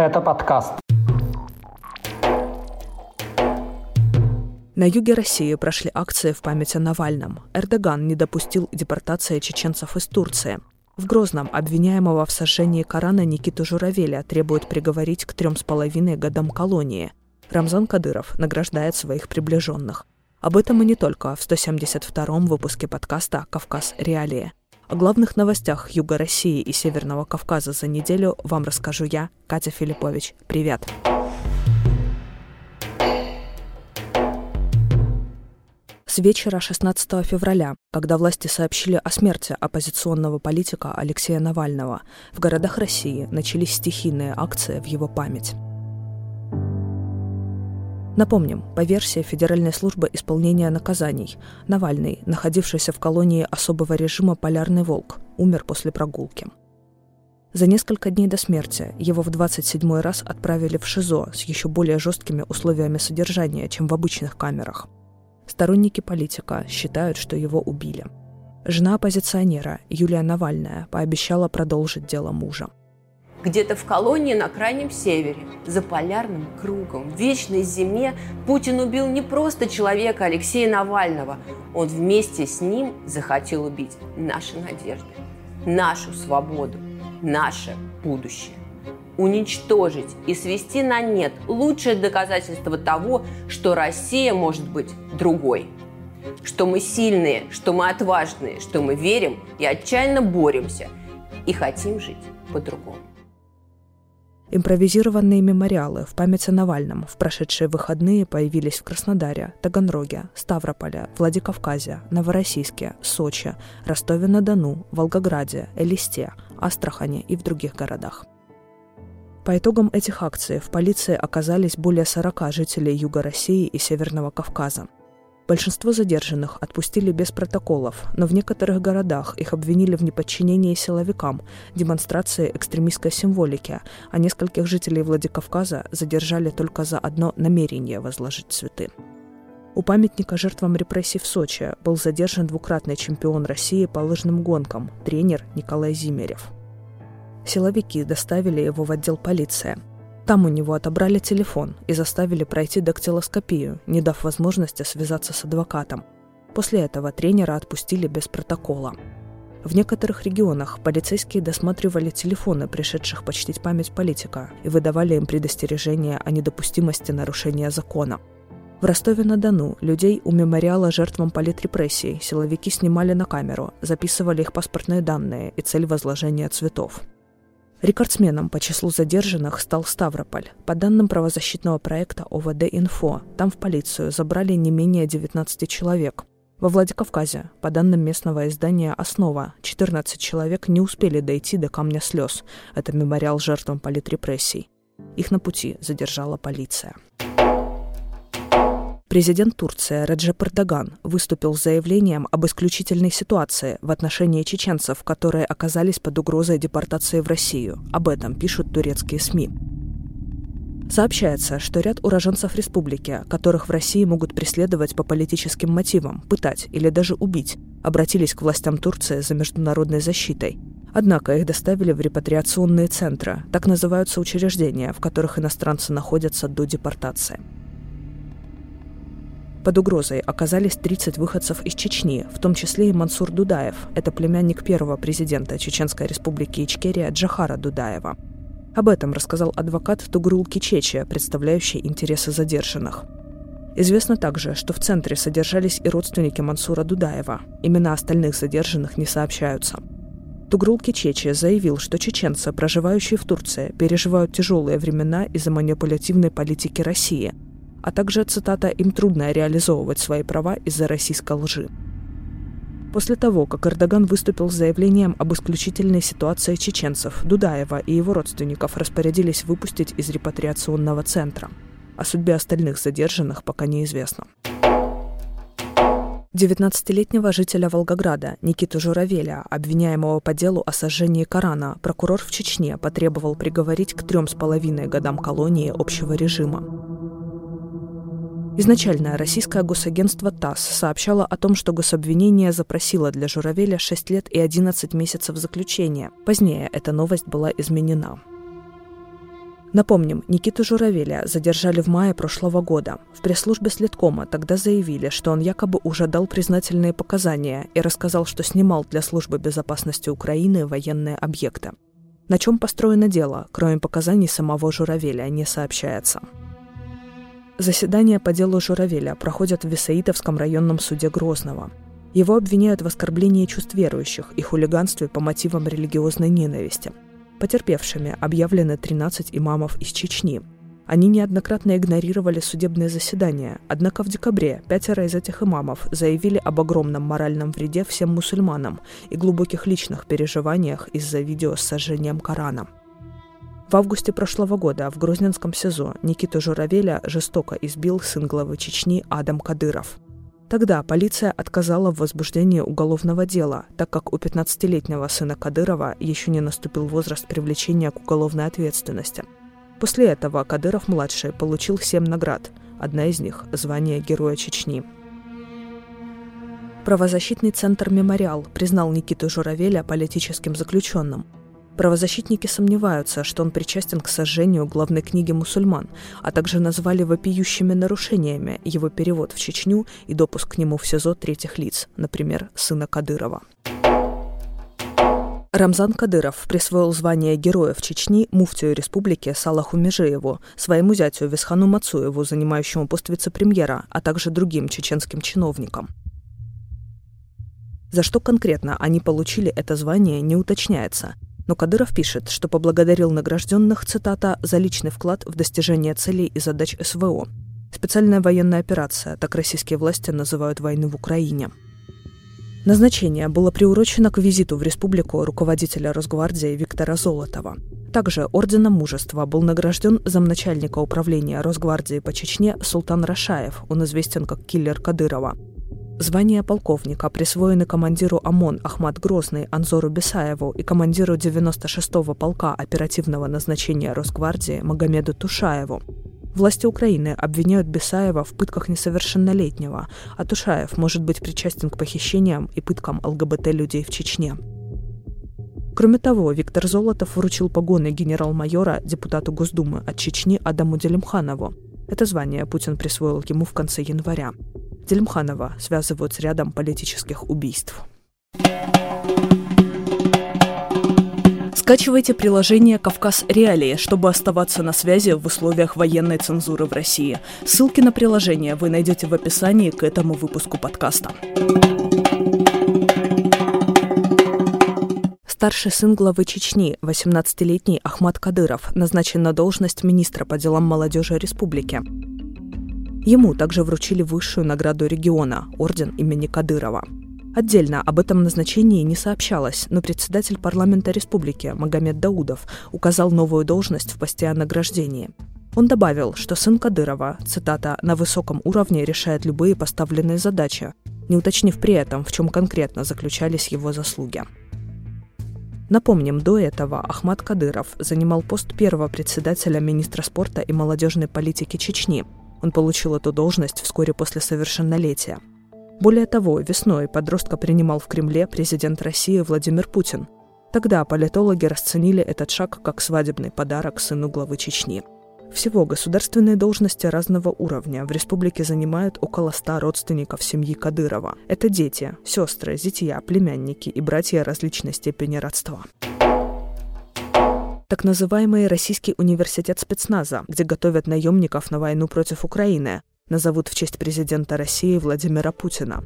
Это подкаст. На юге России прошли акции в память о Навальном. Эрдоган не допустил депортации чеченцев из Турции. В Грозном обвиняемого в сожжении Корана Никиту Журавеля требуют приговорить к трем с половиной годам колонии. Рамзан Кадыров награждает своих приближенных. Об этом и не только в 172-м выпуске подкаста «Кавказ. Реалии». О главных новостях Юга России и Северного Кавказа за неделю вам расскажу я, Катя Филиппович. Привет! С вечера 16 февраля, когда власти сообщили о смерти оппозиционного политика Алексея Навального, в городах России начались стихийные акции в его память. Напомним, по версии Федеральной службы исполнения наказаний, Навальный, находившийся в колонии особого режима «Полярный волк», умер после прогулки. За несколько дней до смерти его в 27 раз отправили в ШИЗО с еще более жесткими условиями содержания, чем в обычных камерах. Сторонники политика считают, что его убили. Жена оппозиционера, Юлия Навальная, пообещала продолжить дело мужа – где-то в колонии на крайнем севере, за полярным кругом, в вечной зиме Путин убил не просто человека Алексея Навального, он вместе с ним захотел убить наши надежды, нашу свободу, наше будущее. Уничтожить и свести на нет лучшее доказательство того, что Россия может быть другой. Что мы сильные, что мы отважные, что мы верим и отчаянно боремся и хотим жить по-другому. Импровизированные мемориалы в память о Навальном в прошедшие выходные появились в Краснодаре, Таганроге, Ставрополе, Владикавказе, Новороссийске, Сочи, Ростове-на-Дону, Волгограде, Элисте, Астрахане и в других городах. По итогам этих акций в полиции оказались более 40 жителей Юга России и Северного Кавказа – Большинство задержанных отпустили без протоколов, но в некоторых городах их обвинили в неподчинении силовикам, демонстрации экстремистской символики, а нескольких жителей Владикавказа задержали только за одно намерение возложить цветы. У памятника жертвам репрессий в Сочи был задержан двукратный чемпион России по лыжным гонкам, тренер Николай Зимерев. Силовики доставили его в отдел полиции – там у него отобрали телефон и заставили пройти дактилоскопию, не дав возможности связаться с адвокатом. После этого тренера отпустили без протокола. В некоторых регионах полицейские досматривали телефоны пришедших почтить память политика и выдавали им предостережения о недопустимости нарушения закона. В Ростове-на-Дону людей у мемориала жертвам политрепрессий силовики снимали на камеру, записывали их паспортные данные и цель возложения цветов. Рекордсменом по числу задержанных стал Ставрополь. По данным правозащитного проекта ОВД-Инфо, там в полицию забрали не менее 19 человек. Во Владикавказе, по данным местного издания «Основа», 14 человек не успели дойти до камня слез. Это мемориал жертвам политрепрессий. Их на пути задержала полиция. Президент Турции Реджеп Эрдоган выступил с заявлением об исключительной ситуации в отношении чеченцев, которые оказались под угрозой депортации в Россию. Об этом пишут турецкие СМИ. Сообщается, что ряд уроженцев республики, которых в России могут преследовать по политическим мотивам, пытать или даже убить, обратились к властям Турции за международной защитой. Однако их доставили в репатриационные центры, так называются учреждения, в которых иностранцы находятся до депортации. Под угрозой оказались 30 выходцев из Чечни, в том числе и Мансур Дудаев. Это племянник первого президента Чеченской республики Ичкерия Джахара Дудаева. Об этом рассказал адвокат Тугрул Кичечи, представляющий интересы задержанных. Известно также, что в центре содержались и родственники Мансура Дудаева. Имена остальных задержанных не сообщаются. Тугрул Кичечи заявил, что чеченцы, проживающие в Турции, переживают тяжелые времена из-за манипулятивной политики России – а также, цитата, «им трудно реализовывать свои права из-за российской лжи». После того, как Эрдоган выступил с заявлением об исключительной ситуации чеченцев, Дудаева и его родственников распорядились выпустить из репатриационного центра. О судьбе остальных задержанных пока неизвестно. 19-летнего жителя Волгограда Никиту Журавеля, обвиняемого по делу о сожжении Корана, прокурор в Чечне потребовал приговорить к трем с половиной годам колонии общего режима. Изначально российское госагентство ТАСС сообщало о том, что гособвинение запросило для Журавеля 6 лет и 11 месяцев заключения. Позднее эта новость была изменена. Напомним, Никиту Журавеля задержали в мае прошлого года. В пресс-службе Следкома тогда заявили, что он якобы уже дал признательные показания и рассказал, что снимал для службы безопасности Украины военные объекты. На чем построено дело, кроме показаний самого Журавеля, не сообщается. Заседания по делу Журавеля проходят в Висаитовском районном суде Грозного. Его обвиняют в оскорблении чувств верующих и хулиганстве по мотивам религиозной ненависти – Потерпевшими объявлены 13 имамов из Чечни. Они неоднократно игнорировали судебные заседания, однако в декабре пятеро из этих имамов заявили об огромном моральном вреде всем мусульманам и глубоких личных переживаниях из-за видео с сожжением Корана. В августе прошлого года в Грозненском СИЗО Никиту Журавеля жестоко избил сын главы Чечни Адам Кадыров – Тогда полиция отказала в возбуждении уголовного дела, так как у 15-летнего сына Кадырова еще не наступил возраст привлечения к уголовной ответственности. После этого Кадыров-младший получил семь наград, одна из них – звание Героя Чечни. Правозащитный центр «Мемориал» признал Никиту Журавеля политическим заключенным – Правозащитники сомневаются, что он причастен к сожжению главной книги мусульман, а также назвали вопиющими нарушениями его перевод в Чечню и допуск к нему в СИЗО третьих лиц, например, сына Кадырова. Рамзан Кадыров присвоил звание Героя в Чечни муфтию республики Салаху Межееву, своему зятю Висхану Мацуеву, занимающему пост вице-премьера, а также другим чеченским чиновникам. За что конкретно они получили это звание, не уточняется – но Кадыров пишет, что поблагодарил награжденных, цитата, «за личный вклад в достижение целей и задач СВО». Специальная военная операция, так российские власти называют войну в Украине. Назначение было приурочено к визиту в республику руководителя Росгвардии Виктора Золотова. Также орденом мужества был награжден замначальника управления Росгвардии по Чечне Султан Рашаев, он известен как киллер Кадырова – Звания полковника присвоены командиру ОМОН Ахмат Грозный Анзору Бесаеву и командиру 96-го полка оперативного назначения Росгвардии Магомеду Тушаеву. Власти Украины обвиняют Бесаева в пытках несовершеннолетнего, а Тушаев может быть причастен к похищениям и пыткам ЛГБТ-людей в Чечне. Кроме того, Виктор Золотов вручил погоны генерал-майора депутату Госдумы от Чечни Адаму Делимханову. Это звание Путин присвоил ему в конце января. Дельмханова связывают с рядом политических убийств. Скачивайте приложение «Кавказ Реалии», чтобы оставаться на связи в условиях военной цензуры в России. Ссылки на приложение вы найдете в описании к этому выпуску подкаста. Старший сын главы Чечни, 18-летний Ахмад Кадыров, назначен на должность министра по делам молодежи республики. Ему также вручили высшую награду региона – орден имени Кадырова. Отдельно об этом назначении не сообщалось, но председатель парламента республики Магомед Даудов указал новую должность в посте о награждении. Он добавил, что сын Кадырова, цитата, «на высоком уровне решает любые поставленные задачи», не уточнив при этом, в чем конкретно заключались его заслуги. Напомним, до этого Ахмад Кадыров занимал пост первого председателя министра спорта и молодежной политики Чечни – он получил эту должность вскоре после совершеннолетия. Более того, весной подростка принимал в Кремле президент России Владимир Путин. Тогда политологи расценили этот шаг как свадебный подарок сыну главы Чечни. Всего государственные должности разного уровня в республике занимают около ста родственников семьи Кадырова. Это дети, сестры, зятья, племянники и братья различной степени родства так называемый Российский университет спецназа, где готовят наемников на войну против Украины, назовут в честь президента России Владимира Путина.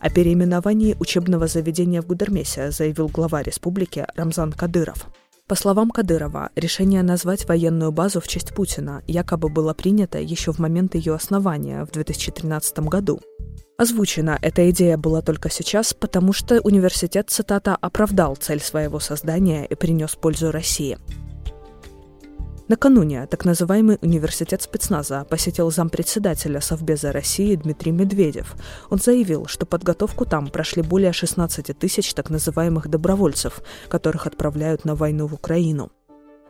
О переименовании учебного заведения в Гудермесе заявил глава республики Рамзан Кадыров. По словам Кадырова, решение назвать военную базу в честь Путина якобы было принято еще в момент ее основания в 2013 году – Озвучена эта идея была только сейчас, потому что университет, цитата, «оправдал цель своего создания и принес пользу России». Накануне так называемый университет спецназа посетил зампредседателя Совбеза России Дмитрий Медведев. Он заявил, что подготовку там прошли более 16 тысяч так называемых добровольцев, которых отправляют на войну в Украину.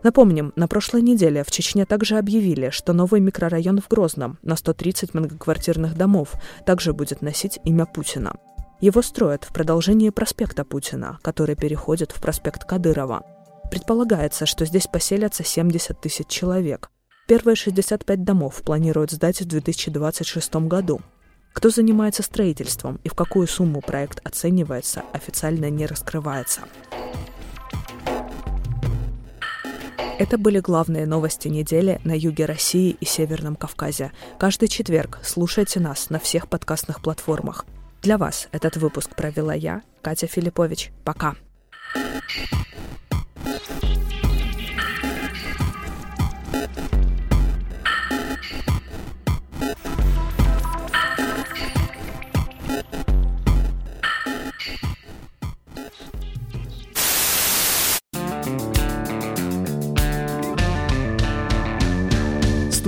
Напомним, на прошлой неделе в Чечне также объявили, что новый микрорайон в Грозном на 130 многоквартирных домов также будет носить имя Путина. Его строят в продолжении проспекта Путина, который переходит в проспект Кадырова. Предполагается, что здесь поселятся 70 тысяч человек. Первые 65 домов планируют сдать в 2026 году. Кто занимается строительством и в какую сумму проект оценивается, официально не раскрывается. Это были главные новости недели на юге России и Северном Кавказе. Каждый четверг слушайте нас на всех подкастных платформах. Для вас этот выпуск провела я, Катя Филиппович. Пока.